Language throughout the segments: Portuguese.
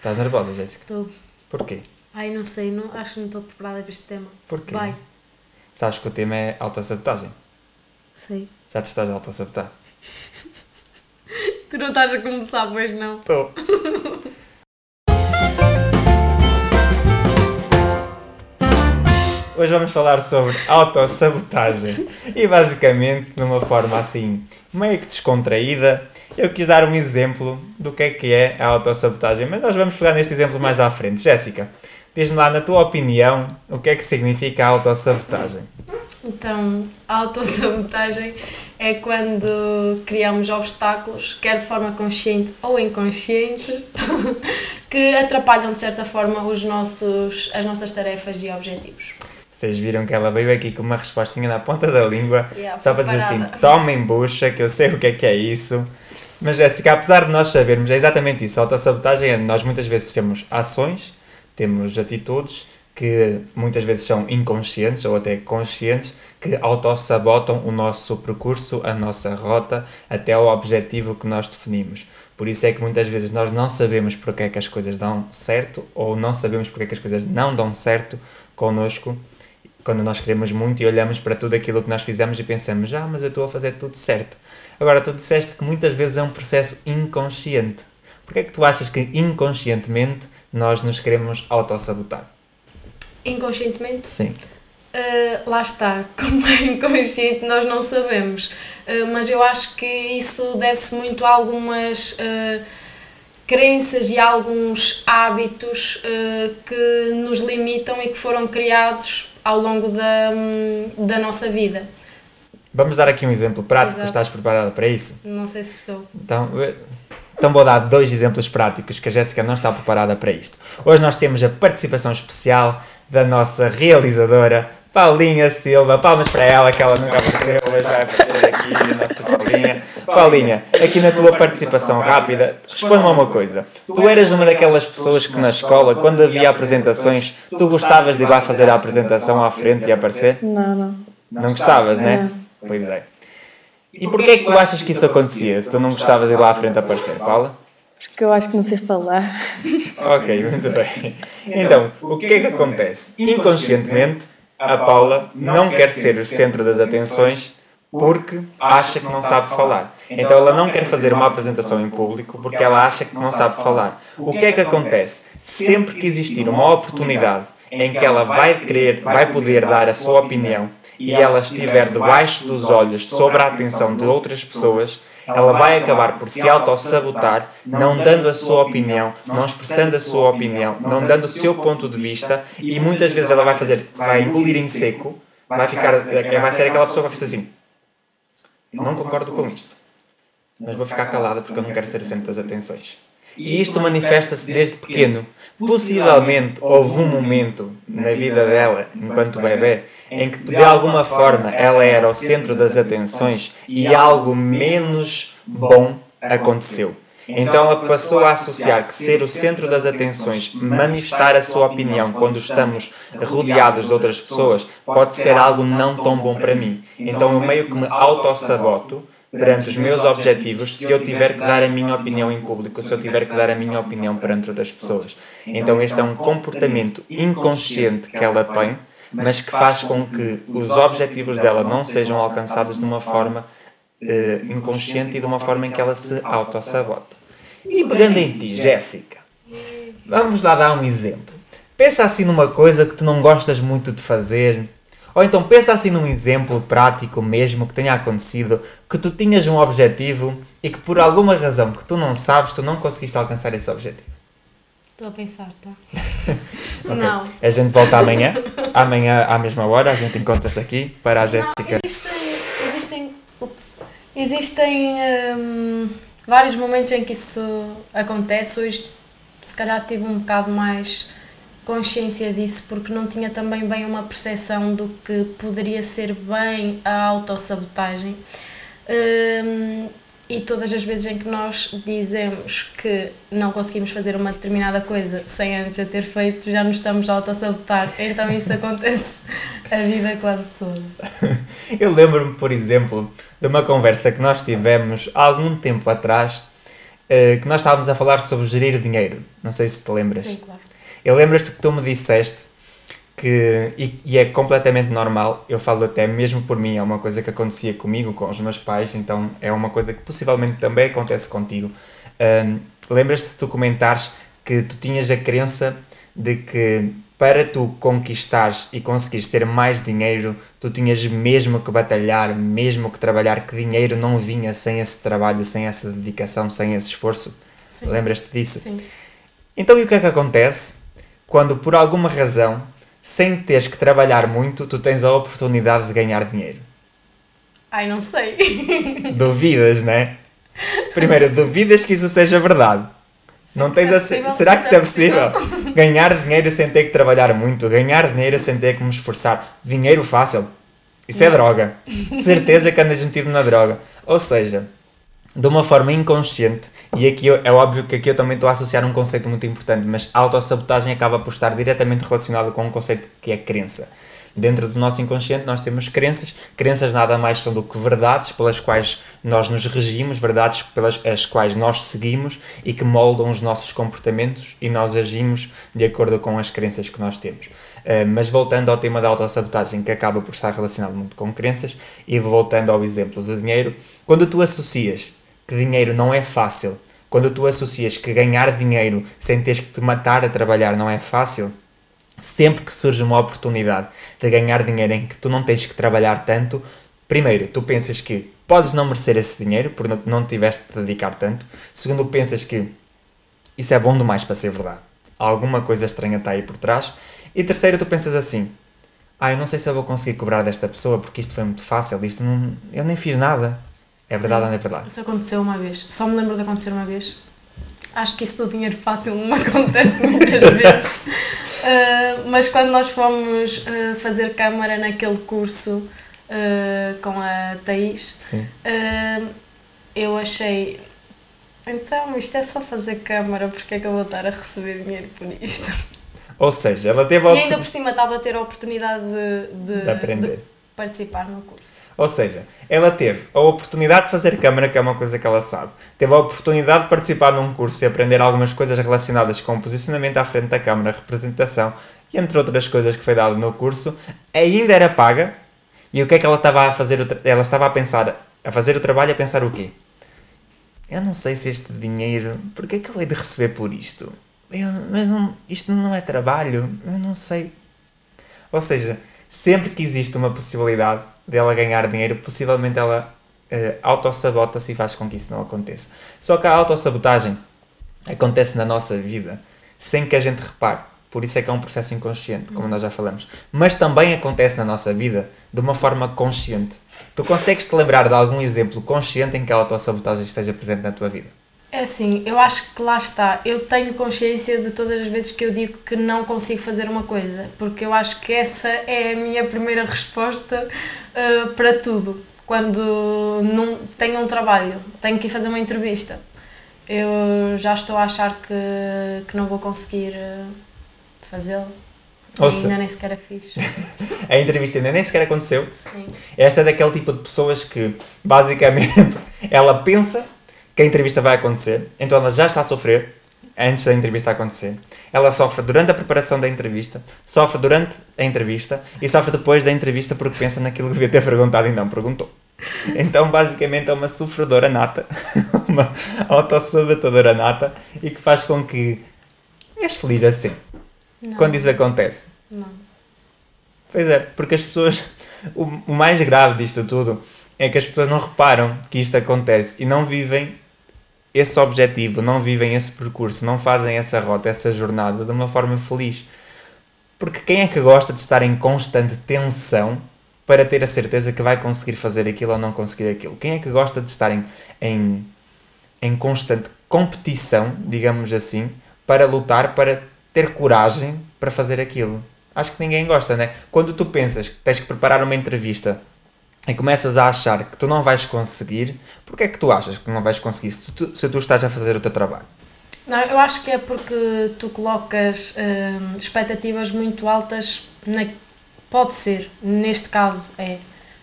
Estás nervosa, Jéssica? Estou. Porquê? Ai, não sei, não, acho que não estou preparada para este tema. Porquê? Vai, Sabes que o tema é autossabotagem. sei. Já te estás a autossabotar? Tu não estás a começar, pois não? Estou. Hoje vamos falar sobre autossabotagem e basicamente numa forma assim meio que descontraída eu quis dar um exemplo do que é que é a autossabotagem, mas nós vamos pegar neste exemplo mais à frente. Jéssica, diz-me lá na tua opinião o que é que significa a autossabotagem. Então, a autossabotagem é quando criamos obstáculos, quer de forma consciente ou inconsciente, que atrapalham de certa forma os nossos, as nossas tarefas e objetivos. Vocês viram que ela veio aqui com uma respostinha na ponta da língua Yeah, Só para dizer assim, tomem bucha, que eu sei o que é que é isso. Mas Jéssica, apesar de nós sabermos, é exatamente isso. A autossabotagem é nós muitas vezes temos ações, temos atitudes que muitas vezes são inconscientes ou até conscientes, que autossabotam o nosso percurso, a nossa rota, até o objetivo que nós definimos. Por isso é que muitas vezes nós não sabemos porque é que as coisas dão certo ou não sabemos porque é que as coisas não dão certo connosco quando nós queremos muito e olhamos para tudo aquilo que nós fizemos e pensamos, ah, mas eu estou a fazer tudo certo. Agora, tu disseste que muitas vezes é um processo inconsciente. Porquê é que tu achas que inconscientemente nós nos queremos autossabotar? Inconscientemente, Sim. Uh, lá está, como é inconsciente nós não sabemos, Uh, mas eu acho que isso deve-se muito a algumas uh, crenças e a alguns hábitos que nos limitam e que foram criados ao longo da, hum, da nossa vida. Vamos dar aqui um exemplo prático. Exato. Estás preparada para isso? Não sei se estou. Então, eh, então vou dar dois exemplos práticos que a Jéssica não está preparada para isto. Hoje nós temos a participação especial da nossa realizadora Paulinha Silva. Palmas para ela que ela nunca apareceu, hoje vai aparecer aqui a nossa Paulinha. Paulinha, aqui na tua participação rápida, responde-me uma coisa. Tu eras uma daquelas pessoas que na escola, quando havia apresentações, tu gostavas de ir lá fazer a apresentação à frente e aparecer? Não, não. Não gostavas, né? Pois é. E porquê é que tu achas que isso acontecia? Tu não gostavas de ir lá à frente aparecer, Paula? Porque eu acho que não sei falar. Ok, muito bem. Então, o que é que acontece? Inconscientemente, a Paula não quer ser o centro das atenções porque acha que não sabe falar. Então ela não quer fazer uma apresentação em público porque ela acha que não sabe falar. O que é que acontece? Sempre que existir uma oportunidade em que ela vai querer, vai poder dar a sua opinião e ela estiver debaixo dos olhos sobre a atenção de outras pessoas, ela vai acabar por se autossabotar, não dando a sua opinião, não expressando a sua opinião, não dando o seu ponto de vista e muitas vezes ela vai fazer, vai engolir em seco, vai ficar, vai ser aquela pessoa que vai fazer assim, não concordo com isto, mas vou ficar calada porque eu não quero ser o centro das atenções. E isto manifesta-se desde pequeno. Possivelmente houve um momento na vida dela, enquanto bebê, em que de alguma forma ela era o centro das atenções e algo menos bom aconteceu. Então ela passou a associar que ser o centro das atenções, manifestar a sua opinião quando estamos rodeados de outras pessoas, pode ser algo não tão bom para mim. Então eu meio que me autossaboto perante os meus objetivos se eu tiver que dar a minha opinião em público, se eu tiver que dar a minha opinião perante outras pessoas. Então este é um comportamento inconsciente que ela tem, mas que faz com que os objetivos dela não sejam alcançados de uma forma eh, inconsciente e de uma forma em que ela se autossabota. E pegando em ti, Jéssica, vamos lá dar um exemplo. Pensa assim numa coisa que tu não gostas muito de fazer, ou então pensa assim num exemplo prático mesmo que tenha acontecido, que tu tinhas um objetivo e que por alguma razão que tu não sabes, tu não conseguiste alcançar esse objetivo. Estou a pensar, tá? Ok. Não. A gente volta amanhã, amanhã à mesma hora, a gente encontra-se aqui para a Jéssica. Existem, existem, ups, existem hum, vários momentos em que isso acontece. Hoje, se calhar, tive um bocado mais consciência disso, porque não tinha também bem uma percepção do que poderia ser bem a autossabotagem. Hum, e todas as vezes em que nós dizemos que não conseguimos fazer uma determinada coisa sem antes a ter feito, já nos estamos a autossabotar. Então isso acontece a vida quase toda. Eu lembro-me, por exemplo, de uma conversa que nós tivemos há algum tempo atrás uh, que nós estávamos a falar sobre gerir dinheiro. Não sei se te lembras. Sim, claro. Eu lembras-te que tu me disseste que, e, e, é completamente normal, eu falo até mesmo por mim, é uma coisa que acontecia comigo, com os meus pais, então é uma coisa que possivelmente também acontece contigo. Um, lembras-te de tu comentares que tu tinhas a crença de que para tu conquistares e conseguires ter mais dinheiro, tu tinhas mesmo que batalhar, mesmo que trabalhar, que dinheiro não vinha sem esse trabalho, sem essa dedicação, sem esse esforço. Lembras-te disso? Sim. Então, e o que é que acontece quando, por alguma razão, sem teres que trabalhar muito, tu tens a oportunidade de ganhar dinheiro? Ai, não sei. Duvidas, né? Primeiro, duvidas que isso seja verdade. Não tens a... Será que isso é possível? ganhar dinheiro sem ter que trabalhar muito, ganhar dinheiro sem ter que me esforçar. Dinheiro fácil. Isso é droga. Certeza que andas metido na droga. Ou seja, de uma forma inconsciente, e aqui eu, é óbvio que aqui eu também estou a associar um conceito muito importante, mas a autossabotagem acaba por estar diretamente relacionado com um conceito que é crença. Dentro do nosso inconsciente nós temos crenças, crenças nada mais são do que verdades pelas quais nós nos regimos, verdades pelas as quais nós seguimos e que moldam os nossos comportamentos e nós agimos de acordo com as crenças que nós temos. Uh, mas voltando ao tema da autossabotagem, que acaba por estar relacionado muito com crenças, e voltando ao exemplo do dinheiro, quando tu associas que dinheiro não é fácil, quando tu associas que ganhar dinheiro sem teres que te matar a trabalhar não é fácil, sempre que surge uma oportunidade de ganhar dinheiro em que tu não tens que trabalhar tanto, primeiro, tu pensas que podes não merecer esse dinheiro por não tiveste de dedicar tanto. Segundo, pensas que isso é bom demais para ser verdade. Alguma coisa estranha está aí por trás. E terceiro, tu pensas assim: ah, eu não sei se eu vou conseguir cobrar desta pessoa porque isto foi muito fácil, isto não, eu nem fiz nada. É verdade ou não é verdade? Isso aconteceu uma vez. Só me lembro de acontecer uma vez. Acho que isso do dinheiro fácil não acontece muitas vezes. Uh, mas quando nós fomos uh, fazer câmara naquele curso uh, com a Thaís, eu achei. Então, isto é só fazer câmara, porque é que eu vou estar a receber dinheiro por isto? Ou seja, ela teve a E ainda por cima estava a ter a oportunidade de, de, de aprender. De participar no curso. Ou seja, ela teve a oportunidade de fazer câmara, que é uma coisa que ela sabe. Teve a oportunidade de participar num curso e aprender algumas coisas relacionadas com o posicionamento à frente da câmara, representação e entre outras coisas que foi dado no curso. Ainda era paga. E o que é que ela estava a fazer? Ela estava a pensar, a fazer o trabalho a pensar o quê? Eu não sei se este dinheiro, porque é que eu hei de receber por isto? Eu, mas não, isto não é trabalho, eu não sei. Ou seja, sempre que existe uma possibilidade dela ganhar dinheiro, possivelmente ela uh, autossabota-se e faz com que isso não aconteça. Só que a autossabotagem acontece na nossa vida sem que a gente repare. Por isso é que é um processo inconsciente, como nós já falamos. Mas também acontece na nossa vida de uma forma consciente. Tu consegues te lembrar de algum exemplo consciente em que a autossabotagem esteja presente na tua vida? É assim, eu acho que lá está. Eu tenho consciência de todas as vezes que eu digo que não consigo fazer uma coisa, porque eu acho que essa é a minha primeira resposta uh, para tudo. Quando não tenho um trabalho, tenho que ir fazer uma entrevista, eu já estou a achar que, que não vou conseguir uh, fazê-lo. Ainda nem sequer a fiz. a entrevista ainda nem sequer aconteceu. Sim. Esta é daquele tipo de pessoas que, basicamente, ela pensa que a entrevista vai acontecer, então ela já está a sofrer antes da entrevista acontecer. Ela sofre durante a preparação da entrevista, sofre durante a entrevista e sofre depois da entrevista porque pensa naquilo que devia ter perguntado e não perguntou. Então, basicamente, é uma sofredora nata, uma autossabotadora nata e que faz com que és feliz assim. Não. Quando isso acontece. Não. Pois é, porque as pessoas. O, o mais grave disto tudo é que as pessoas não reparam que isto acontece e não vivem esse objetivo, não vivem esse percurso, não fazem essa rota, essa jornada de uma forma feliz. Porque quem é que gosta de estar em constante tensão para ter a certeza que vai conseguir fazer aquilo ou não conseguir aquilo? Quem é que gosta de estar em, em, em constante competição, digamos assim, para lutar, para ter coragem para fazer aquilo? Acho que ninguém gosta, né? Quando tu pensas que tens que preparar uma entrevista e começas a achar que tu não vais conseguir, porque é que tu achas que não vais conseguir se tu, se tu estás a fazer o teu trabalho? Não, eu acho que é porque tu colocas hum, expectativas muito altas na... Pode ser, neste caso é,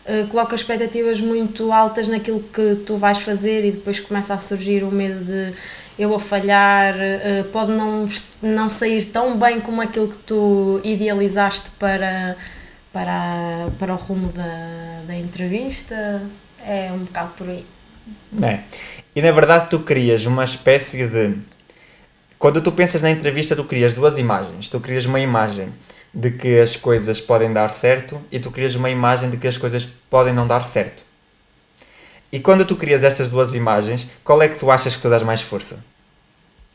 uh, coloca expectativas muito altas naquilo que tu vais fazer e depois começa a surgir o medo de eu vou falhar, uh, pode não, não sair tão bem como aquilo que tu idealizaste para, para, para o rumo da, da entrevista. É um bocado por aí. É. E na verdade tu crias uma espécie de. Quando tu pensas na entrevista, tu crias duas imagens. Tu crias uma imagem de que as coisas podem dar certo e tu crias uma imagem de que as coisas podem não dar certo. E quando tu crias estas duas imagens, qual é que tu achas que tu dás mais força?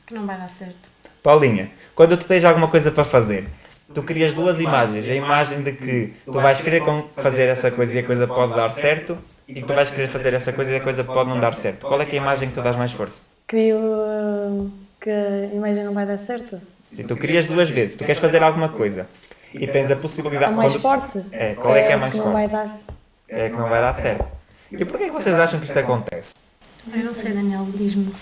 Que não vai dar certo. Paulinha, quando tu tens alguma coisa para fazer, tu crias duas imagens. A imagem de que tu vais querer fazer essa coisa e a coisa pode dar certo e que tu vais querer fazer essa coisa e a coisa pode não dar certo. Qual é que é a imagem que tu dás mais força? Crio uh, que a imagem não vai dar certo. Se tu crias duas vezes, tu queres fazer alguma coisa e tens a possibilidade... A mais quando... forte? É, qual é, que é a mais que forte? Não vai dar. É que não vai dar certo. E porquê é que vocês acham que isto acontece? Eu não sei, Daniel, diz-me.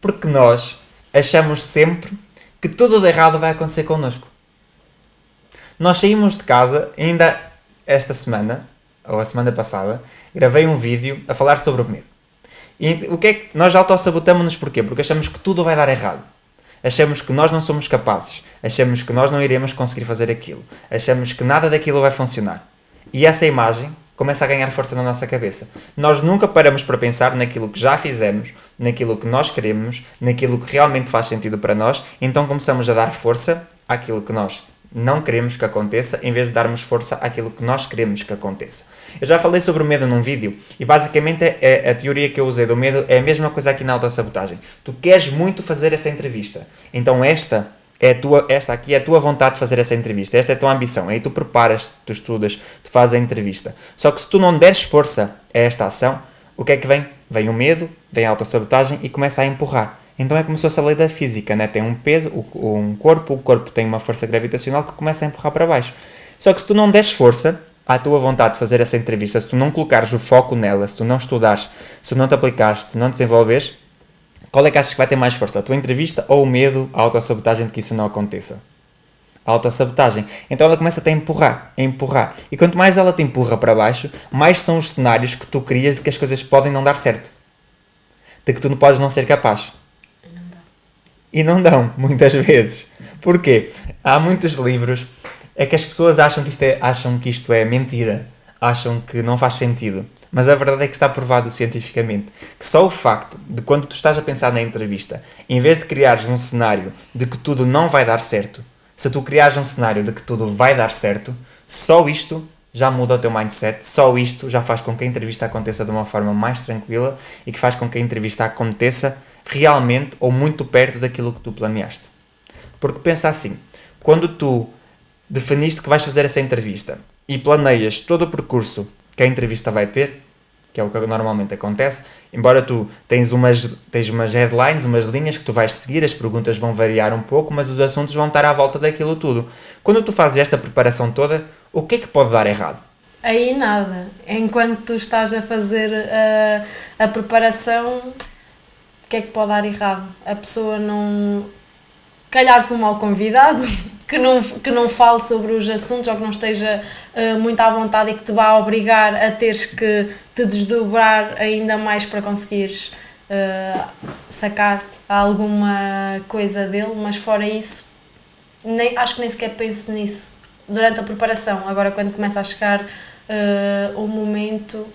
Porque nós achamos sempre que tudo de errado vai acontecer connosco. Nós saímos de casa, ainda esta semana, ou a semana passada, gravei um vídeo a falar sobre o medo. E o que é que nós autossabotamos-nos porquê? Porque achamos que tudo vai dar errado. Achamos que nós não somos capazes. Achamos que nós não iremos conseguir fazer aquilo. Achamos que nada daquilo vai funcionar. E essa imagem começa a ganhar força na nossa cabeça. Nós nunca paramos para pensar naquilo que já fizemos, naquilo que nós queremos, naquilo que realmente faz sentido para nós, então começamos a dar força àquilo que nós não queremos que aconteça, em vez de darmos força àquilo que nós queremos que aconteça. Eu já falei sobre o medo num vídeo e basicamente é, é, a teoria que eu usei do medo é a mesma coisa aqui na autossabotagem. Tu queres muito fazer essa entrevista, então esta é tua, esta aqui é a tua vontade de fazer essa entrevista, esta é a tua ambição, aí tu preparas, tu estudas, tu fazes a entrevista. Só que se tu não deres força a esta ação, o que é que vem? Vem o medo, vem a autossabotagem e começa a empurrar. Então é como se fosse a lei da física, né? tem um peso, um corpo, o corpo tem uma força gravitacional que começa a empurrar para baixo. Só que se tu não des força à tua vontade de fazer essa entrevista, se tu não colocares o foco nela, se tu não estudares, se tu não te aplicares, se tu não desenvolves, qual é que achas que vai ter mais força? A tua entrevista ou o medo, a autossabotagem de que isso não aconteça? A autossabotagem. Então ela começa a empurrar, a empurrar. E quanto mais ela te empurra para baixo, mais são os cenários que tu crias de que as coisas podem não dar certo. De que tu não podes não ser capaz e não dão, muitas vezes. Porquê? Há muitos livros é que as pessoas acham que isto é, acham que isto é mentira, acham que não faz sentido. Mas a verdade é que está provado cientificamente que só o facto de quando tu estás a pensar na entrevista, em vez de criares um cenário de que tudo não vai dar certo, se tu criares um cenário de que tudo vai dar certo, só isto já muda o teu mindset, só isto já faz com que a entrevista aconteça de uma forma mais tranquila e que faz com que a entrevista aconteça realmente ou muito perto daquilo que tu planeaste. Porque pensa assim, quando tu definiste que vais fazer essa entrevista e planeias todo o percurso que a entrevista vai ter, que é o que normalmente acontece, embora tu tens umas, tens umas headlines, umas linhas que tu vais seguir, as perguntas vão variar um pouco, mas os assuntos vão estar à volta daquilo tudo. Quando tu fazes esta preparação toda, o que é que pode dar errado? Aí nada. Enquanto tu estás a fazer a, a preparação, que é que pode dar errado? A pessoa não. calhar-te um mal convidado, que não, que não fale sobre os assuntos ou que não esteja uh, muito à vontade e que te vá obrigar a teres que te desdobrar ainda mais para conseguires uh, sacar alguma coisa dele, mas fora isso, nem, acho que nem sequer penso nisso durante a preparação. Agora, quando começa a chegar uh, o momento,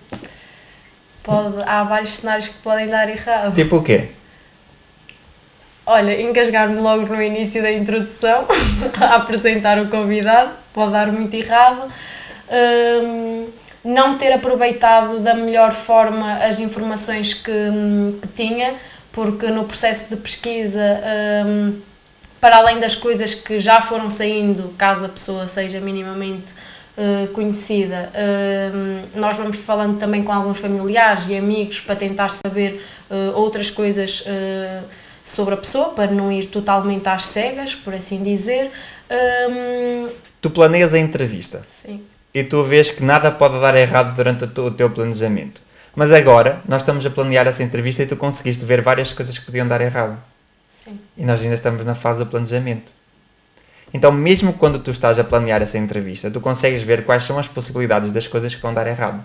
pode, há vários cenários que podem dar errado. Tipo o quê? Olha, engasgar-me logo no início da introdução, a apresentar o convidado, pode dar muito errado. Um, não ter aproveitado da melhor forma as informações que, que tinha, porque no processo de pesquisa um, para além das coisas que já foram saindo, caso a pessoa seja minimamente uh, conhecida, uh, nós vamos falando também com alguns familiares e amigos para tentar saber uh, outras coisas sobre a pessoa, para não ir totalmente às cegas, por assim dizer. Um... Tu planeias a entrevista. Sim. E tu vês que nada pode dar errado durante o teu planejamento. Mas agora, nós estamos a planear essa entrevista e tu conseguiste ver várias coisas que podiam dar errado. Sim. E nós ainda estamos na fase do planejamento. Então, mesmo quando tu estás a planear essa entrevista, tu consegues ver quais são as possibilidades das coisas que vão dar errado.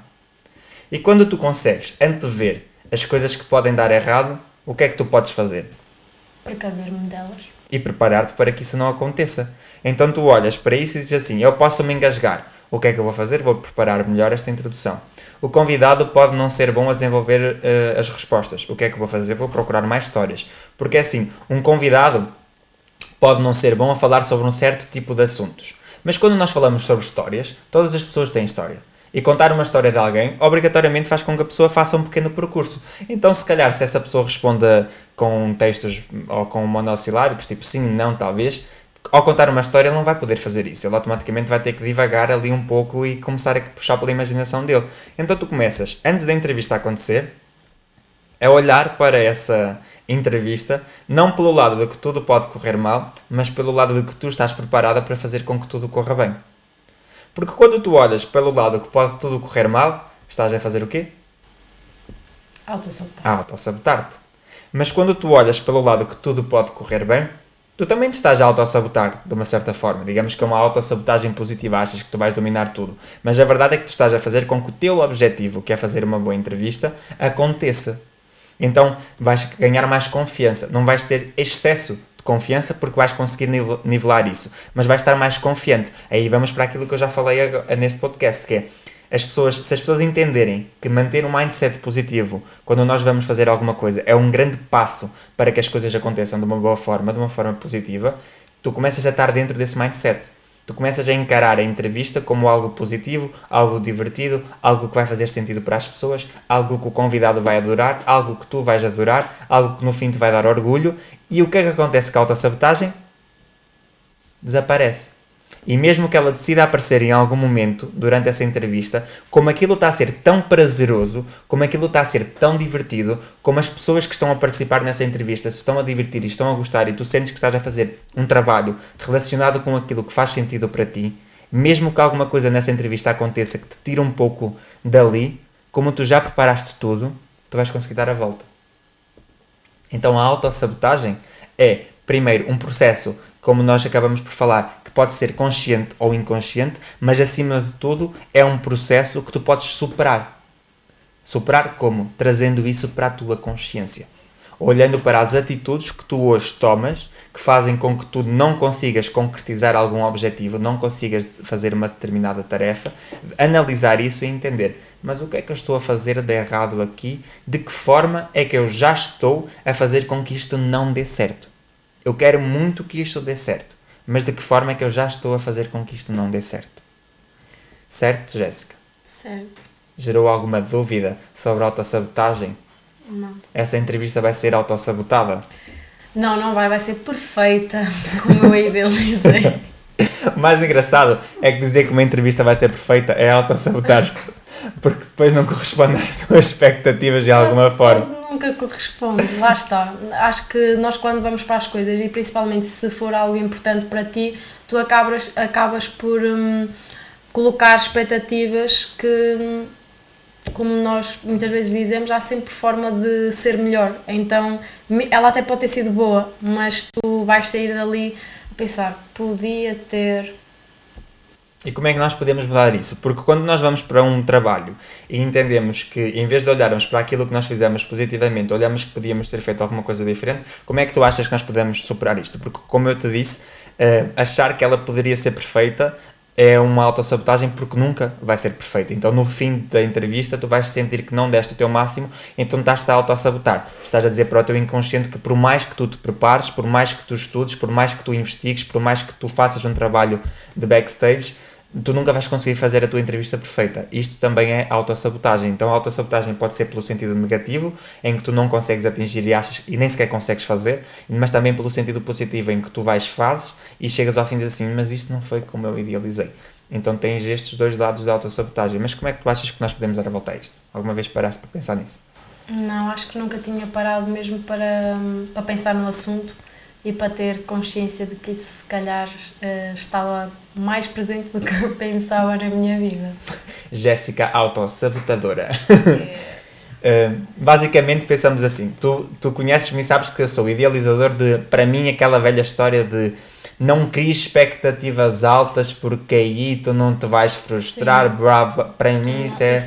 E quando tu consegues antever as coisas que podem dar errado, o que é que tu podes fazer? Precaver-me delas. E preparar-te para que isso não aconteça. Então tu olhas para isso e dizes assim: eu posso me engasgar. O que é que eu vou fazer? Vou preparar melhor esta introdução. O convidado pode não ser bom a desenvolver uh, as respostas. O que é que eu vou fazer? Vou procurar mais histórias. Porque assim, um convidado pode não ser bom a falar sobre um certo tipo de assuntos. Mas quando nós falamos sobre histórias, todas as pessoas têm história. E contar uma história de alguém obrigatoriamente faz com que a pessoa faça um pequeno percurso. Então, se calhar, se essa pessoa responda com textos ou com monossilábicos, tipo sim, não, talvez, ao contar uma história ele não vai poder fazer isso. Ele automaticamente vai ter que divagar ali um pouco e começar a puxar pela imaginação dele. Então, tu começas, antes da entrevista acontecer, a olhar para essa entrevista, não pelo lado de que tudo pode correr mal, mas pelo lado de que tu estás preparada para fazer com que tudo corra bem. Porque quando tu olhas pelo lado que pode tudo correr mal, estás a fazer o quê? Autossabotar. A autossabotar-te. Mas quando tu olhas pelo lado que tudo pode correr bem, tu também te estás a autossabotar, de uma certa forma. Digamos que é uma autossabotagem positiva, achas que tu vais dominar tudo. Mas a verdade é que tu estás a fazer com que o teu objetivo, que é fazer uma boa entrevista, aconteça. Então vais ganhar mais confiança, não vais ter excesso de confiança porque vais conseguir nivelar isso, mas vais estar mais confiante. Aí vamos para aquilo que eu já falei agora, neste podcast, que é as pessoas, se as pessoas entenderem que manter um mindset positivo quando nós vamos fazer alguma coisa é um grande passo para que as coisas aconteçam de uma boa forma, de uma forma positiva, tu começas a estar dentro desse mindset tu começas a encarar a entrevista como algo positivo, algo divertido, algo que vai fazer sentido para as pessoas, algo que o convidado vai adorar, algo que tu vais adorar, algo que no fim te vai dar orgulho. E o que é que acontece com a autossabotagem? Desaparece. E mesmo que ela decida aparecer em algum momento durante essa entrevista, como aquilo está a ser tão prazeroso, como aquilo está a ser tão divertido, como as pessoas que estão a participar nessa entrevista se estão a divertir e estão a gostar e tu sentes que estás a fazer um trabalho relacionado com aquilo que faz sentido para ti, mesmo que alguma coisa nessa entrevista aconteça que te tire um pouco dali, como tu já preparaste tudo, tu vais conseguir dar a volta. Então a autossabotagem é, primeiro, um processo, como nós acabamos por falar, pode ser consciente ou inconsciente, mas acima de tudo é um processo que tu podes superar. Superar como? Trazendo isso para a tua consciência. Olhando para as atitudes que tu hoje tomas, que fazem com que tu não consigas concretizar algum objetivo, não consigas fazer uma determinada tarefa, analisar isso e entender, mas o que é que eu estou a fazer de errado aqui? De que forma é que eu já estou a fazer com que isto não dê certo? Eu quero muito que isto dê certo mas de que forma é que eu já estou a fazer com que isto não dê certo? Certo, Jéssica? Certo. Gerou alguma dúvida sobre autossabotagem? Não. Essa entrevista vai ser autossabotada? Não, não vai, vai ser perfeita, como eu idealizei. o mais engraçado é que dizer que uma entrevista vai ser perfeita é autossabotar-te, porque depois não corresponde às tuas expectativas de alguma forma nunca corresponde, lá está. Acho que nós quando vamos para as coisas e principalmente se for algo importante para ti, tu acabas, acabas por hum, colocar expectativas que, hum, como nós muitas vezes dizemos, há sempre forma de ser melhor. Então ela até pode ter sido boa, mas tu vais sair dali a pensar, podia ter e como é que nós podemos mudar isso? Porque quando nós vamos para um trabalho e entendemos que, em vez de olharmos para aquilo que nós fizemos positivamente, olhamos que podíamos ter feito alguma coisa diferente, como é que tu achas que nós podemos superar isto? Porque, como eu te disse, uh, achar que ela poderia ser perfeita é uma autossabotagem porque nunca vai ser perfeita. Então, no fim da entrevista, tu vais sentir que não deste o teu máximo, então estás-te a autossabotar. Estás a dizer para o teu inconsciente que, por mais que tu te prepares, por mais que tu estudes, por mais que tu investigues, por mais que tu faças um trabalho de backstage, tu nunca vais conseguir fazer a tua entrevista perfeita. Isto também é autossabotagem. Então, a autossabotagem pode ser pelo sentido negativo, em que tu não consegues atingir e achas e nem sequer consegues fazer, mas também pelo sentido positivo, em que tu vais, fazes e chegas ao fim e assim: Mas isto não foi como eu idealizei. Então, tens estes dois lados da autossabotagem. Mas como é que tu achas que nós podemos dar a volta a isto? Alguma vez paraste para pensar nisso? Não, acho que nunca tinha parado mesmo para, para pensar no assunto e para ter consciência de que isso se calhar uh, estava mais presente do que eu pensava na minha vida. Jéssica autossabotadora. É. Basicamente pensamos assim: tu, tu conheces-me e sabes que eu sou idealizador de, para mim, aquela velha história de não cries expectativas altas porque aí tu não te vais frustrar, blá, blá. Para mim, isso é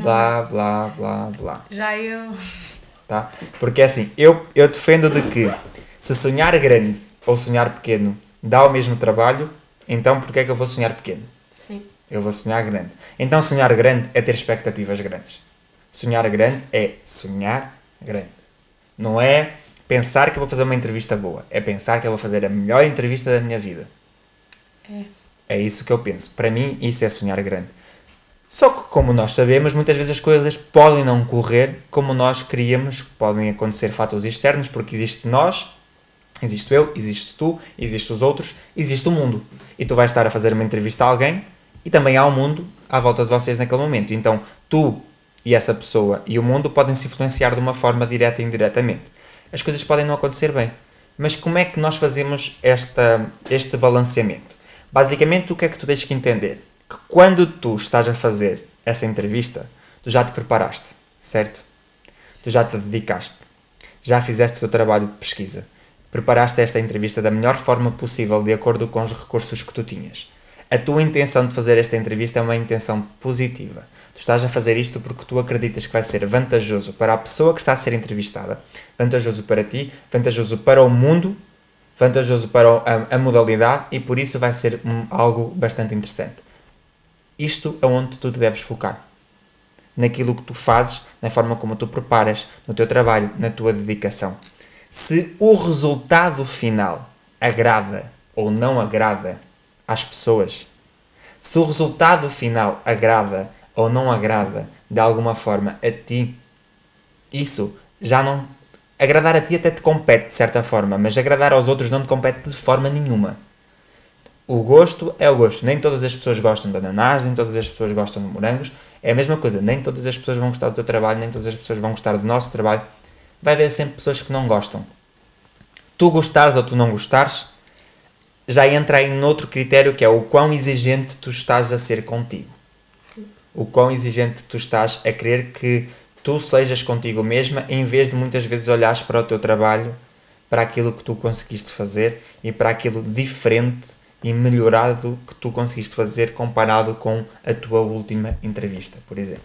blá, é. blá, blá, blá. Já eu. Tá? Porque assim, eu, eu defendo de que se sonhar grande ou sonhar pequeno dá o mesmo trabalho, então porquê é que eu vou sonhar pequeno? Sim. Eu vou sonhar grande. Então sonhar grande é ter expectativas grandes. Sonhar grande é sonhar grande. Não é pensar que eu vou fazer uma entrevista boa. É pensar que eu vou fazer a melhor entrevista da minha vida. É. É isso que eu penso. Para mim, isso é sonhar grande. Só que, como nós sabemos, muitas vezes as coisas podem não correr como nós queríamos, podem acontecer fatores externos, porque existe nós, existe eu, existe tu, existe os outros, existe o mundo. E tu vais estar a fazer uma entrevista a alguém e também há o um mundo à volta de vocês naquele momento. Então, tu e essa pessoa e o mundo podem se influenciar de uma forma direta e indiretamente. As coisas podem não acontecer bem. Mas como é que nós fazemos esta, este balanceamento? Basicamente, o que é que tu tens que entender? Que quando tu estás a fazer essa entrevista, tu já te preparaste, certo? Tu já te dedicaste. Já fizeste o teu trabalho de pesquisa. Preparaste esta entrevista da melhor forma possível, de acordo com os recursos que tu tinhas. A tua intenção de fazer esta entrevista é uma intenção positiva. Tu estás a fazer isto porque tu acreditas que vai ser vantajoso para a pessoa que está a ser entrevistada, vantajoso para ti, vantajoso para o mundo, vantajoso para a, a modalidade e por isso vai ser um, algo bastante interessante. Isto é onde tu te deves focar. Naquilo que tu fazes, na forma como tu preparas, no teu trabalho, na tua dedicação. Se o resultado final agrada ou não agrada às pessoas. Se o resultado final agrada ou não agrada de alguma forma a ti, isso já não. Agradar a ti até te compete de certa forma, mas agradar aos outros não te compete de forma nenhuma. O gosto é o gosto. Nem todas as pessoas gostam de ananás, nem todas as pessoas gostam de morangos. É a mesma coisa. Nem todas as pessoas vão gostar do teu trabalho, nem todas as pessoas vão gostar do nosso trabalho. Vai haver sempre pessoas que não gostam. Tu gostares ou tu não gostares, já entra aí noutro critério que é o quão exigente tu estás a ser contigo. Sim. O quão exigente tu estás a querer que tu sejas contigo mesma em vez de muitas vezes olhares para o teu trabalho, para aquilo que tu conseguiste fazer e para aquilo diferente e melhorado que tu conseguiste fazer comparado com a tua última entrevista, por exemplo.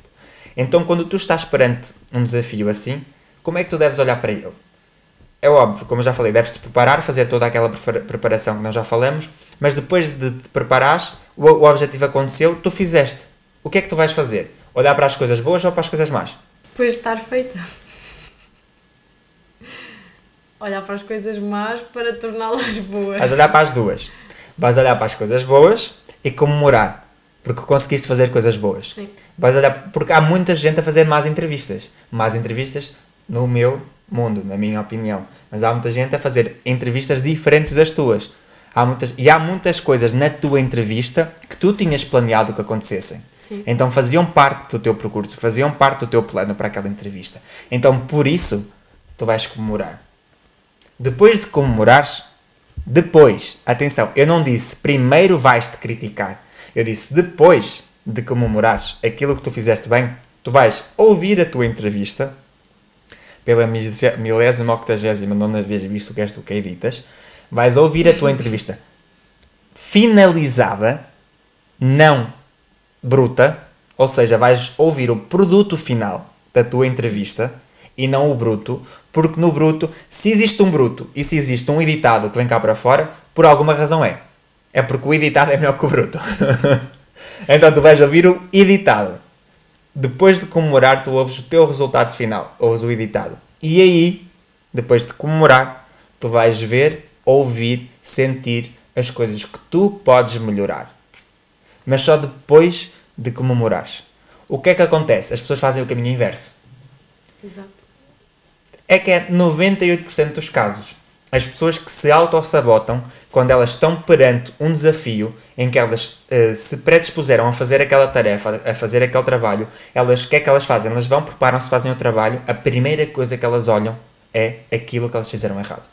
Então, quando tu estás perante um desafio assim, como é que tu deves olhar para ele? é óbvio, como eu já falei, deves-te preparar, fazer toda aquela preparação que nós já falamos, mas depois de te preparares, o, o objetivo aconteceu, tu fizeste. O que é que tu vais fazer? Olhar para as coisas boas ou para as coisas más? Depois de estar feita. Olhar para as coisas más para torná-las boas. Vais olhar para as duas. Vais olhar para as coisas boas e comemorar. Porque conseguiste fazer coisas boas. Sim. Vais olhar. Porque há muita gente a fazer más entrevistas. Más entrevistas, no meu mundo, na minha opinião. Mas há muita gente a fazer entrevistas diferentes das tuas. Há muitas, e há muitas coisas na tua entrevista que tu tinhas planeado que acontecessem. Sim. Então faziam parte do teu percurso, faziam parte do teu plano para aquela entrevista. Então por isso tu vais comemorar. Depois de comemorares, depois, atenção, eu não disse primeiro vais-te criticar. Eu disse depois de comemorares aquilo que tu fizeste bem, tu vais ouvir a tua entrevista pela milésima octagésima nona vez visto que és tu que editas, vais ouvir a tua entrevista finalizada, não bruta, ou seja, vais ouvir o produto final da tua entrevista e não o bruto, porque no bruto, se existe um bruto e se existe um editado que vem cá para fora, por alguma razão é. É porque o editado é melhor que o bruto. então tu vais ouvir o editado depois de comemorar, tu ouves o teu resultado final, ouves o editado. E aí, depois de comemorar, tu vais ver, ouvir, sentir as coisas que tu podes melhorar. Mas só depois de comemorares. O que é que acontece? As pessoas fazem o caminho inverso. Exato. É que é 98% dos casos as pessoas que se auto-sabotam quando elas estão perante um desafio em que elas uh, se predispuseram a fazer aquela tarefa, a fazer aquele trabalho, elas, o que é que elas fazem? Elas vão, preparam-se, fazem o trabalho, a primeira coisa que elas olham é aquilo que elas fizeram errado.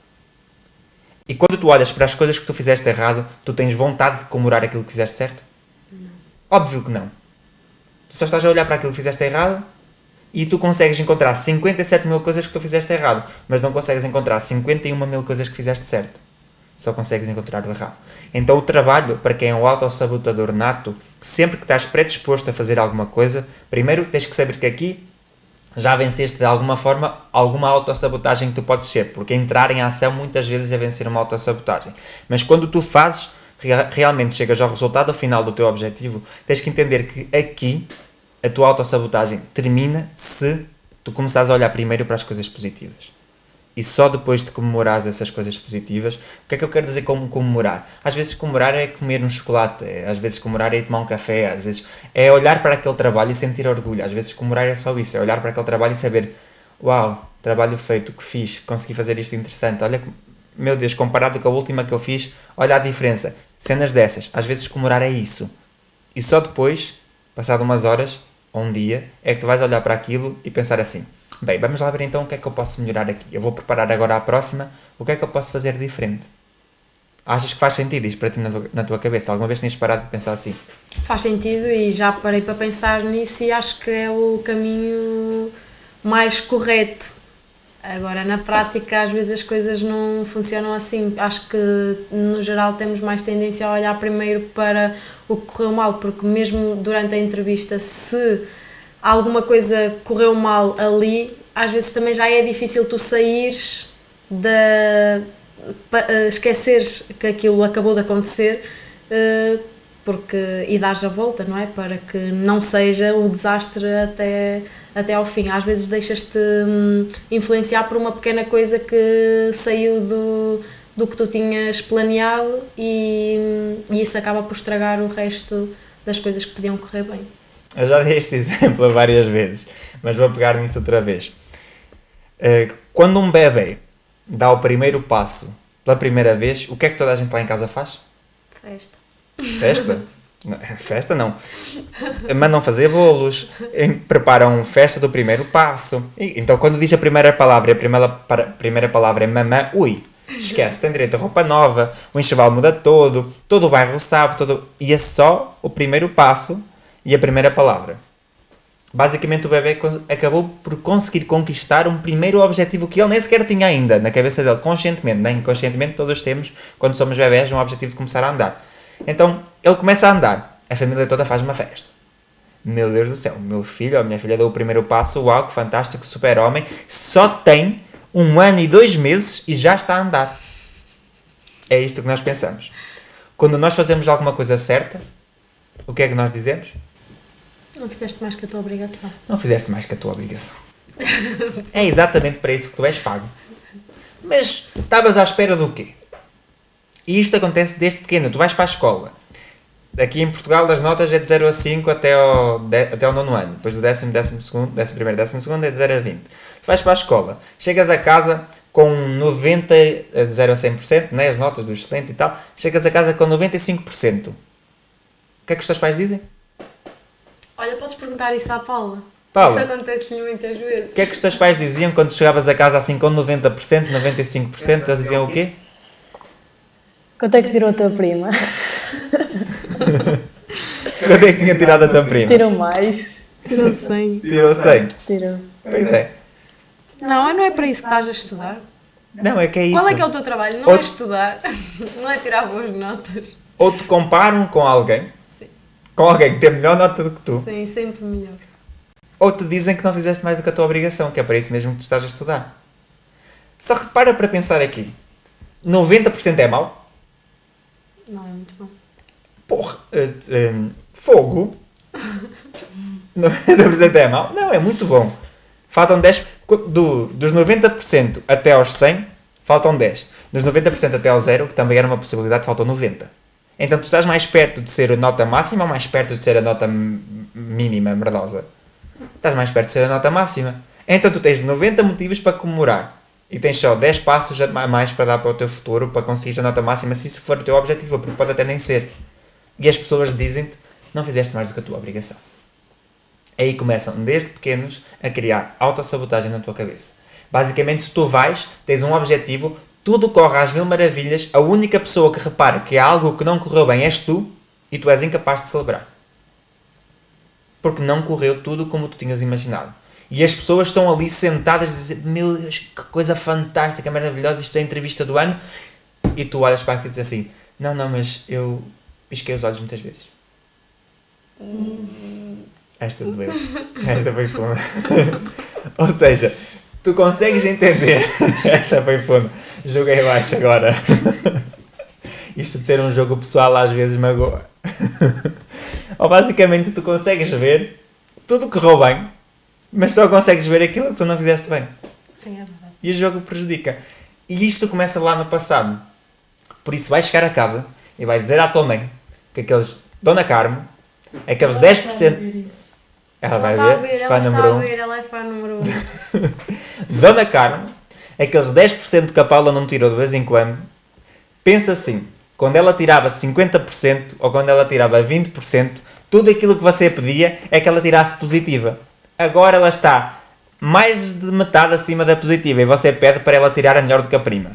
E quando tu olhas para as coisas que tu fizeste errado, tu tens vontade de comemorar aquilo que fizeste certo? Não. Óbvio que não. Tu só estás a olhar para aquilo que fizeste errado, e tu consegues encontrar 57 mil coisas que tu fizeste errado, mas não consegues encontrar 51 mil coisas que fizeste certo. Só consegues encontrar o errado. Então o trabalho, para quem é um autossabotador nato, sempre que estás predisposto a fazer alguma coisa, primeiro tens que saber que aqui já venceste de alguma forma alguma autossabotagem que tu podes ser, porque entrar em ação muitas vezes é vencer uma autossabotagem. Mas quando tu fazes, realmente chegas ao resultado final do teu objetivo, tens que entender que aqui a tua autossabotagem termina se tu começares a olhar primeiro para as coisas positivas. E só depois de comemorares essas coisas positivas, o que é que eu quero dizer com comemorar? Às vezes comemorar é comer um chocolate, é, às vezes comemorar é tomar um café, às vezes é olhar para aquele trabalho e sentir orgulho, às vezes comemorar é só isso, é olhar para aquele trabalho e saber, uau, trabalho feito, que fiz, consegui fazer isto interessante, olha, meu Deus, comparado com a última que eu fiz, olha a diferença. Cenas dessas, às vezes comemorar é isso. E só depois, passado umas horas, um dia, é que tu vais olhar para aquilo e pensar assim: bem, vamos lá ver então o que é que eu posso melhorar aqui. Eu vou preparar agora a próxima, o que é que eu posso fazer diferente? Achas que faz sentido isto para ti na tua, na tua cabeça? Alguma vez tens parado de pensar assim? Faz sentido e já parei para pensar nisso e acho que é o caminho mais correto. Agora, na prática, às vezes as coisas não funcionam assim. Acho que, no geral, temos mais tendência a olhar primeiro para o que correu mal, porque, mesmo durante a entrevista, se alguma coisa correu mal ali, às vezes também já é difícil tu saíres da. Eh, esqueceres que aquilo acabou de acontecer eh, porque e dares a volta, não é? Para que não seja o desastre até até ao fim. Às vezes deixas-te hum, influenciar por uma pequena coisa que saiu do, do que tu tinhas planeado e, e isso acaba por estragar o resto das coisas que podiam correr bem. Eu já dei este exemplo várias vezes, mas vou pegar nisso outra vez. Eh, quando um bebê dá o primeiro passo pela primeira vez, o que é que toda a gente lá em casa faz? Festa. Festa? Festa não. Mandam fazer bolos, preparam festa do primeiro passo. então, quando diz a primeira palavra e a primeira, primeira palavra é mamã, ui, esquece, tem direito a roupa nova, o enxoval muda todo, todo o bairro sabe, todo... e é só o primeiro passo e a primeira palavra. Basicamente, o bebê acabou por conseguir conquistar um primeiro objetivo que ele nem sequer tinha ainda na cabeça dele, conscientemente, nem inconscientemente, todos temos, quando somos bebés, um objetivo de começar a andar. Então ele começa a andar, a família toda faz uma festa. Meu Deus do céu, meu filho ou minha filha deu o primeiro passo, uau, que fantástico, super-homem, só tem um ano e dois meses e já está a andar. É isto que nós pensamos. Quando nós fazemos alguma coisa certa, o que é que nós dizemos? Não fizeste mais que a tua obrigação. Não fizeste mais que a tua obrigação. é exatamente para isso que tu és pago. Mas estavas à espera do quê? E isto acontece desde pequeno. Tu vais para a escola. Aqui em Portugal as notas é de 0 a 5 até ao, de, até ao nono ano. Depois do décimo, décimo segundo, décimo primeiro, décimo segundo é de 0 a 20. Tu vais para a escola. Chegas a casa com 90, de 0 a 100%, né, as notas do excelente e tal. Chegas a casa com 95%. O que é que os teus pais dizem? Olha, podes perguntar isso à Paula. Paula, isso acontece-lhe muitas vezes. O que é que os teus pais diziam quando chegavas a casa assim com 90%, 95%? Eles diziam o quê? Quanto é que tirou a tua prima? Quanto é que tinha tirado a tua prima? Tirou mais. Tirou 100. Tirou 100? Tirou. Pois é. Não, não é para isso que estás a estudar. Não, é que é isso. Qual é que é o teu trabalho? Não Ou... é estudar, não é tirar boas notas. Ou te comparam com alguém, Sim. com alguém que tem melhor nota do que tu. Sim, sempre melhor. Ou te dizem que não fizeste mais do que a tua obrigação, que é para isso mesmo que tu estás a estudar. Só que para para pensar aqui. 90% é mau? Não, é muito bom. Porra, uh, um, fogo. 90% é mau? Não, é muito bom. Faltam 10. Do, dos 90% até aos 100, faltam 10. Dos 90% até ao 0, que também era uma possibilidade, faltam 90. Então tu estás mais perto de ser a nota máxima ou mais perto de ser a nota mínima, merdosa? Estás mais perto de ser a nota máxima. Então tu tens 90 motivos para comemorar e tens só 10 passos a mais para dar para o teu futuro, para conseguir a nota máxima, se isso for o teu objetivo, porque pode até nem ser. E as pessoas dizem-te, não fizeste mais do que a tua obrigação. Aí começam, desde pequenos, a criar autossabotagem na tua cabeça. Basicamente, se tu vais, tens um objetivo, tudo corre às mil maravilhas, a única pessoa que repara que há algo que não correu bem és tu, e tu és incapaz de celebrar. Porque não correu tudo como tu tinhas imaginado. E as pessoas estão ali sentadas a dizer: Meu Deus, que coisa fantástica, maravilhosa, isto é a entrevista do ano. E tu olhas para aquilo e dizes assim: Não, não, mas eu pisquei os olhos muitas vezes. Esta doeu. Esta foi funda. Ou seja, tu consegues entender. Esta foi funda. Joguei baixo agora. Isto de ser um jogo pessoal às vezes magoa. Ou basicamente tu consegues ver tudo que correu bem, mas só consegues ver aquilo que tu não fizeste bem. Sim, é verdade. E o jogo prejudica. E isto começa lá no passado. Por isso vais chegar a casa e vais dizer à tua mãe que aqueles Dona Carmo, aqueles 10%. Ela vai Ela está a ver, ver, fã ela número a 1. ver, ela é fã número 1. Dona Carmo, aqueles 10% que a Paula não tirou de vez em quando, pensa assim, quando ela tirava 50% ou quando ela tirava 20%, tudo aquilo que você pedia é que ela tirasse positiva. Agora ela está mais de metade acima da positiva e você pede para ela tirar a melhor do que a prima.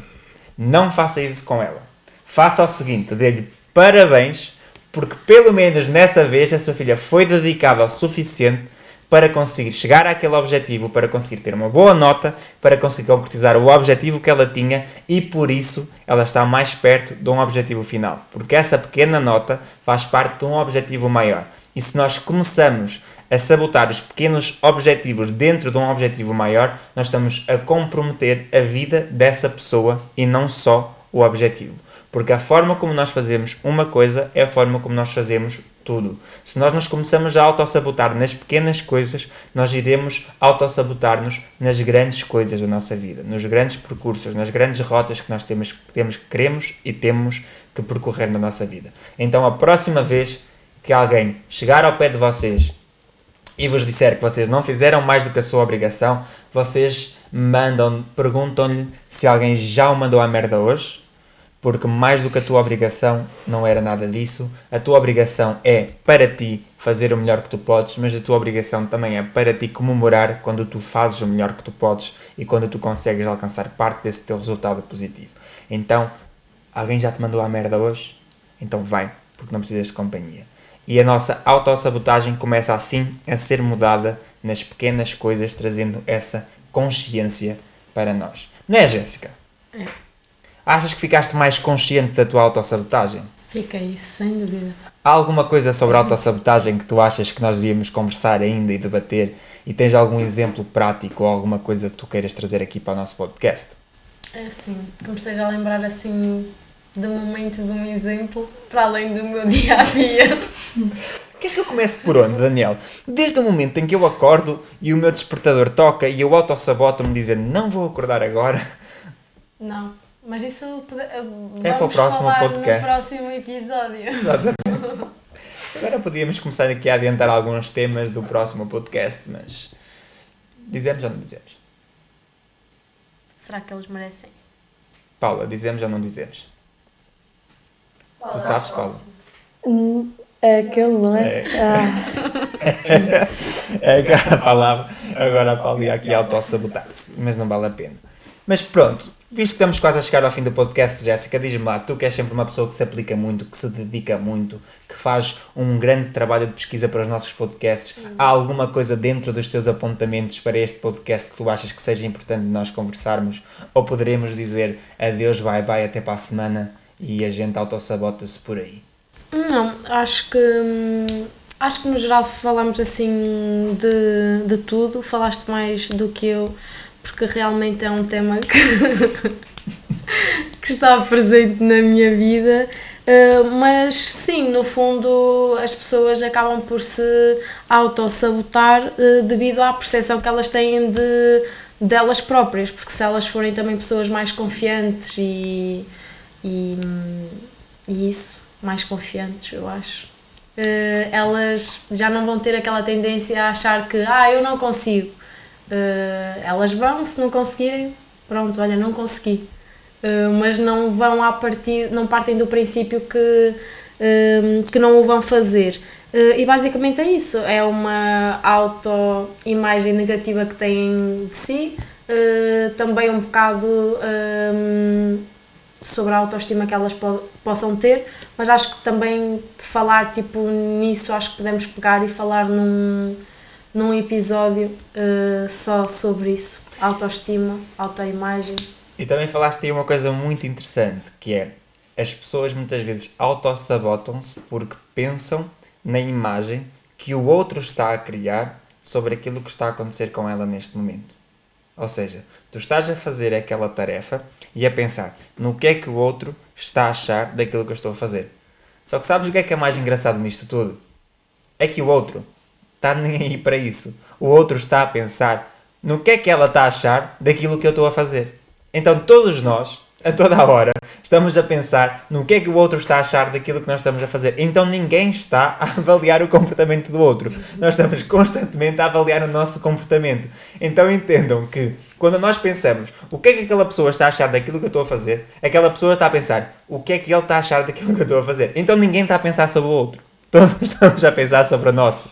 Não faça isso com ela. Faça o seguinte, dê-lhe parabéns, porque pelo menos nessa vez a sua filha foi dedicada o suficiente para conseguir chegar àquele objetivo, para conseguir ter uma boa nota, para conseguir concretizar o objetivo que ela tinha e por isso ela está mais perto de um objetivo final. Porque essa pequena nota faz parte de um objetivo maior. E se nós começamos a sabotar os pequenos objetivos dentro de um objetivo maior, nós estamos a comprometer a vida dessa pessoa e não só o objetivo. Porque a forma como nós fazemos uma coisa é a forma como nós fazemos tudo. Se nós nos começamos a autossabotar nas pequenas coisas, nós iremos autossabotar-nos nas grandes coisas da nossa vida, nos grandes percursos, nas grandes rotas que nós temos, temos, queremos e temos que percorrer na nossa vida. Então, a próxima vez que alguém chegar ao pé de vocês e vos disser que vocês não fizeram mais do que a sua obrigação, vocês mandam, perguntam-lhe se alguém já o mandou à merda hoje, porque mais do que a tua obrigação não era nada disso. A tua obrigação é para ti fazer o melhor que tu podes, mas a tua obrigação também é para ti comemorar quando tu fazes o melhor que tu podes e quando tu consegues alcançar parte desse teu resultado positivo. Então, alguém já te mandou à merda hoje? Então vai, porque não precisas de companhia. E a nossa autossabotagem começa assim a ser mudada nas pequenas coisas, trazendo essa consciência para nós. Não é, Jéssica? É. Achas que ficaste mais consciente da tua autossabotagem? Fica isso, sem dúvida. Há alguma coisa sobre a autossabotagem que tu achas que nós devíamos conversar ainda e debater? E tens algum exemplo prático ou alguma coisa que tu queiras trazer aqui para o nosso podcast? É assim, me esteja a lembrar assim de momento de um exemplo para além do meu dia a dia. Queres que eu comece por onde, Daniel? Desde o momento em que eu acordo e o meu despertador toca e eu autossaboto-me dizendo não vou acordar agora, Não, mas isso pode- É vamos para o próximo falar podcast. no próximo episódio. Exatamente. Agora podíamos começar aqui a adiantar alguns temas do próximo podcast, mas dizemos ou não dizemos? Será que eles merecem? Paula, dizemos ou não dizemos? Tu sabes, Paula? Hum, É aquele, não é? Ah, É aquela palavra. Agora a Paula ia aqui autossabotar-se, mas não vale a pena. Mas pronto, visto que estamos quase a chegar ao fim do podcast, Jéssica, diz-me lá, tu que és sempre uma pessoa que se aplica muito, que se dedica muito, que faz um grande trabalho de pesquisa para os nossos podcasts, há alguma coisa dentro dos teus apontamentos para este podcast que tu achas que seja importante nós conversarmos? Ou poderemos dizer adeus, bye bye, até para a semana e a gente autossabota-se por aí? Não, acho que hum, acho que no geral falamos assim de, de tudo, falaste mais do que eu, porque realmente é um tema que, que está presente na minha vida. Uh, mas sim, no fundo as pessoas acabam por se autossabotar uh, devido à percepção que elas têm de delas próprias, porque se elas forem também pessoas mais confiantes e, e, hum, e isso, mais confiantes, eu acho. eh, elas já não vão ter aquela tendência a achar que, ah, eu não consigo. Eh, elas vão, se não conseguirem, pronto, olha, não consegui. Eh, mas não vão a partir, não partem do princípio que, que não o vão fazer. E basicamente é isso, é uma auto-imagem negativa que têm de si, também um bocado sobre a autoestima que elas po- possam ter, mas acho que também falar tipo nisso, acho que podemos pegar e falar num, num episódio uh, só sobre isso, autoestima, autoimagem. E também falaste aí uma coisa muito interessante, que é as pessoas muitas vezes auto-sabotam-se porque pensam na imagem que o outro está a criar sobre aquilo que está a acontecer com ela neste momento. Ou seja, tu estás a fazer aquela tarefa e a pensar no que é que o outro está a achar daquilo que eu estou a fazer. Só que sabes o que é que é mais engraçado nisto tudo? É que o outro está nem aí para isso. O outro está a pensar no que é que ela está a achar daquilo que eu estou a fazer. Então todos nós a toda a hora estamos a pensar no que é que o outro está a achar daquilo que nós estamos a fazer. Então ninguém está a avaliar o comportamento do outro. Nós estamos constantemente a avaliar o nosso comportamento. Então entendam que quando nós pensamos o que é que aquela pessoa está a achar daquilo que eu estou a fazer, aquela pessoa está a pensar o que é que ele está a achar daquilo que eu estou a fazer. Então ninguém está a pensar sobre o outro. Todos estamos a pensar sobre o nosso.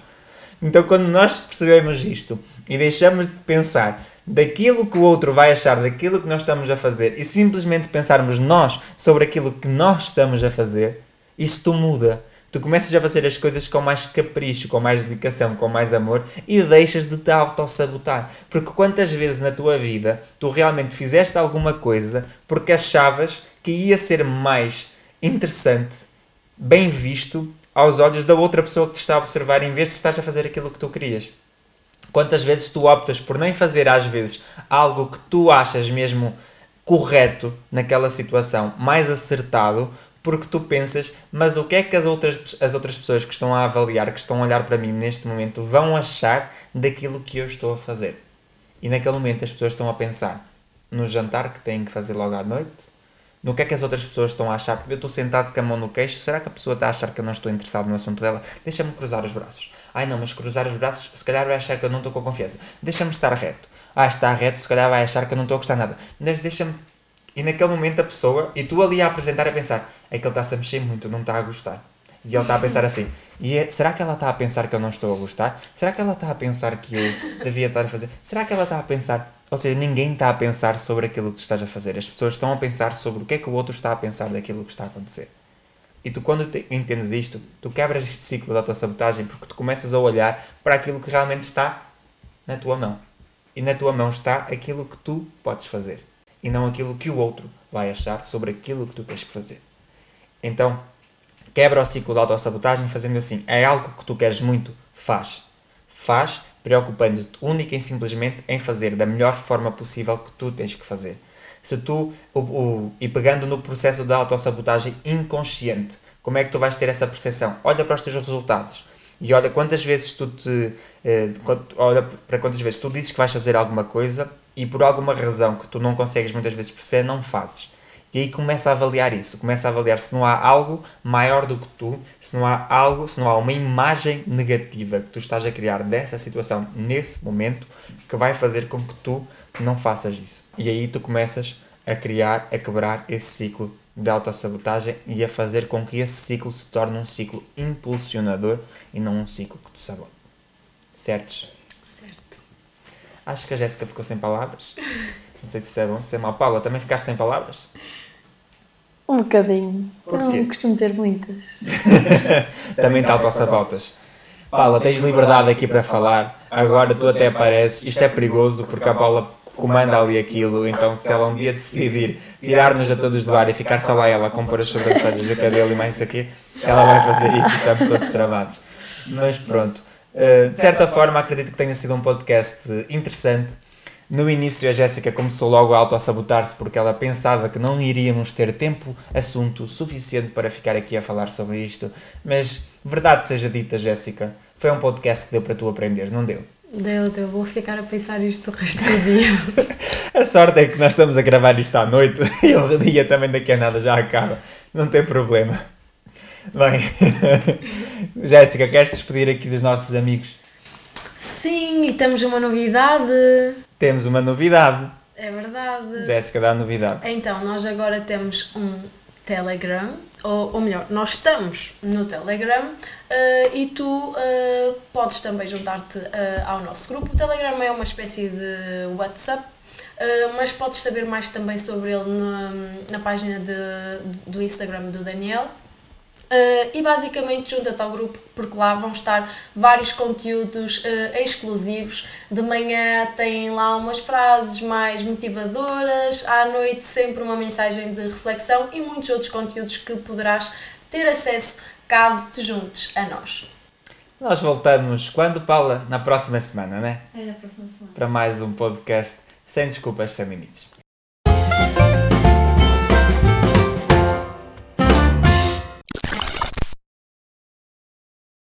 Então quando nós percebemos isto e deixamos de pensar daquilo que o outro vai achar daquilo que nós estamos a fazer e simplesmente pensarmos nós sobre aquilo que nós estamos a fazer, isto muda. Tu começas a fazer as coisas com mais capricho, com mais dedicação, com mais amor e deixas de te auto-sabotar. Porque quantas vezes na tua vida tu realmente fizeste alguma coisa porque achavas que ia ser mais interessante, bem visto aos olhos da outra pessoa que te está a observar em vez de estás a fazer aquilo que tu querias? Quantas vezes tu optas por nem fazer, às vezes, algo que tu achas mesmo correto naquela situação, mais acertado, porque tu pensas, mas o que é que as outras, as outras pessoas que estão a avaliar, que estão a olhar para mim neste momento, vão achar daquilo que eu estou a fazer? E naquele momento as pessoas estão a pensar no jantar que têm que fazer logo à noite, no que é que as outras pessoas estão a achar, porque eu estou sentado com a mão no queixo, será que a pessoa está a achar que eu não estou interessado no assunto dela? Deixa-me cruzar os braços. Ai não, mas cruzar os braços, se calhar vai achar que eu não estou com confiança. Deixa-me estar reto. Ah, está reto, se calhar vai achar que eu não estou a gostar nada. Mas deixa-me. E naquele momento a pessoa, e tu ali a apresentar a pensar, é que ele está-se a mexer muito, não está a gostar. E ele está a pensar assim, e é, será que ela está a pensar que eu não estou a gostar? Será que ela está a pensar que eu devia estar a fazer? Será que ela está a pensar ou seja, ninguém está a pensar sobre aquilo que tu estás a fazer. As pessoas estão a pensar sobre o que é que o outro está a pensar daquilo que está a acontecer. E tu, quando te, entendes isto, tu quebras este ciclo da tua sabotagem porque tu começas a olhar para aquilo que realmente está na tua mão. E na tua mão está aquilo que tu podes fazer. E não aquilo que o outro vai achar sobre aquilo que tu tens que fazer. Então, quebra o ciclo da autossabotagem fazendo assim. É algo que tu queres muito? Faz. Faz preocupando-te única e simplesmente em fazer da melhor forma possível que tu tens que fazer. Se tu, o, o, e pegando no processo da autossabotagem inconsciente, como é que tu vais ter essa percepção? Olha para os teus resultados e olha quantas vezes tu te. Eh, olha para quantas vezes tu dizes que vais fazer alguma coisa e por alguma razão que tu não consegues muitas vezes perceber, não fazes. E aí começa a avaliar isso, começa a avaliar se não há algo maior do que tu, se não há algo, se não há uma imagem negativa que tu estás a criar dessa situação nesse momento que vai fazer com que tu não faças isso. E aí tu começas a criar, a quebrar esse ciclo de autossabotagem e a fazer com que esse ciclo se torne um ciclo impulsionador e não um ciclo que te sabote. Certos? Certo. Acho que a Jéssica ficou sem palavras. Não sei se isso é bom, se é mau. Paula, também ficaste sem palavras? Um bocadinho. Porquê? Não costumo ter muitas. Também está autossabotas. Paula, tens liberdade aqui para falar. Agora tu até apareces. Isto é perigoso porque a Paula comanda ali aquilo. Então, se ela um dia decidir tirar-nos a todos do ar e ficar só lá ela a compor as sobrancelhas o cabelo e mais isso aqui, ela vai fazer isso e estamos todos travados. Mas pronto. Uh, de certa forma, acredito que tenha sido um podcast interessante. No início, a Jéssica começou logo a auto-sabotar-se porque ela pensava que não iríamos ter tempo, assunto suficiente para ficar aqui a falar sobre isto. Mas, verdade seja dita, Jéssica, foi um podcast que deu para tu aprender, não deu? Deu, deu. Vou ficar a pensar isto o resto do dia. a sorte é que nós estamos a gravar isto à noite e o dia também daqui a nada já acaba. Não tem problema. Bem, Jéssica, queres despedir aqui dos nossos amigos? Sim, e temos uma novidade. Temos uma novidade. É verdade. Jéssica, dá a novidade. Então, nós agora temos um Telegram, ou, ou melhor, nós estamos no Telegram e tu uh, podes também juntar-te uh, ao nosso grupo. O Telegram é uma espécie de WhatsApp, mas podes saber mais também sobre ele na, na página de, do Instagram do Daniel. Uh, e basicamente junta-te ao grupo porque lá vão estar vários conteúdos uh, exclusivos. De manhã tem lá umas frases mais motivadoras, à noite sempre uma mensagem de reflexão e muitos outros conteúdos que poderás ter acesso caso te juntes a nós. Nós voltamos quando, Paula? Na próxima semana, né? É na próxima semana. Para mais um podcast sem desculpas, sem limites.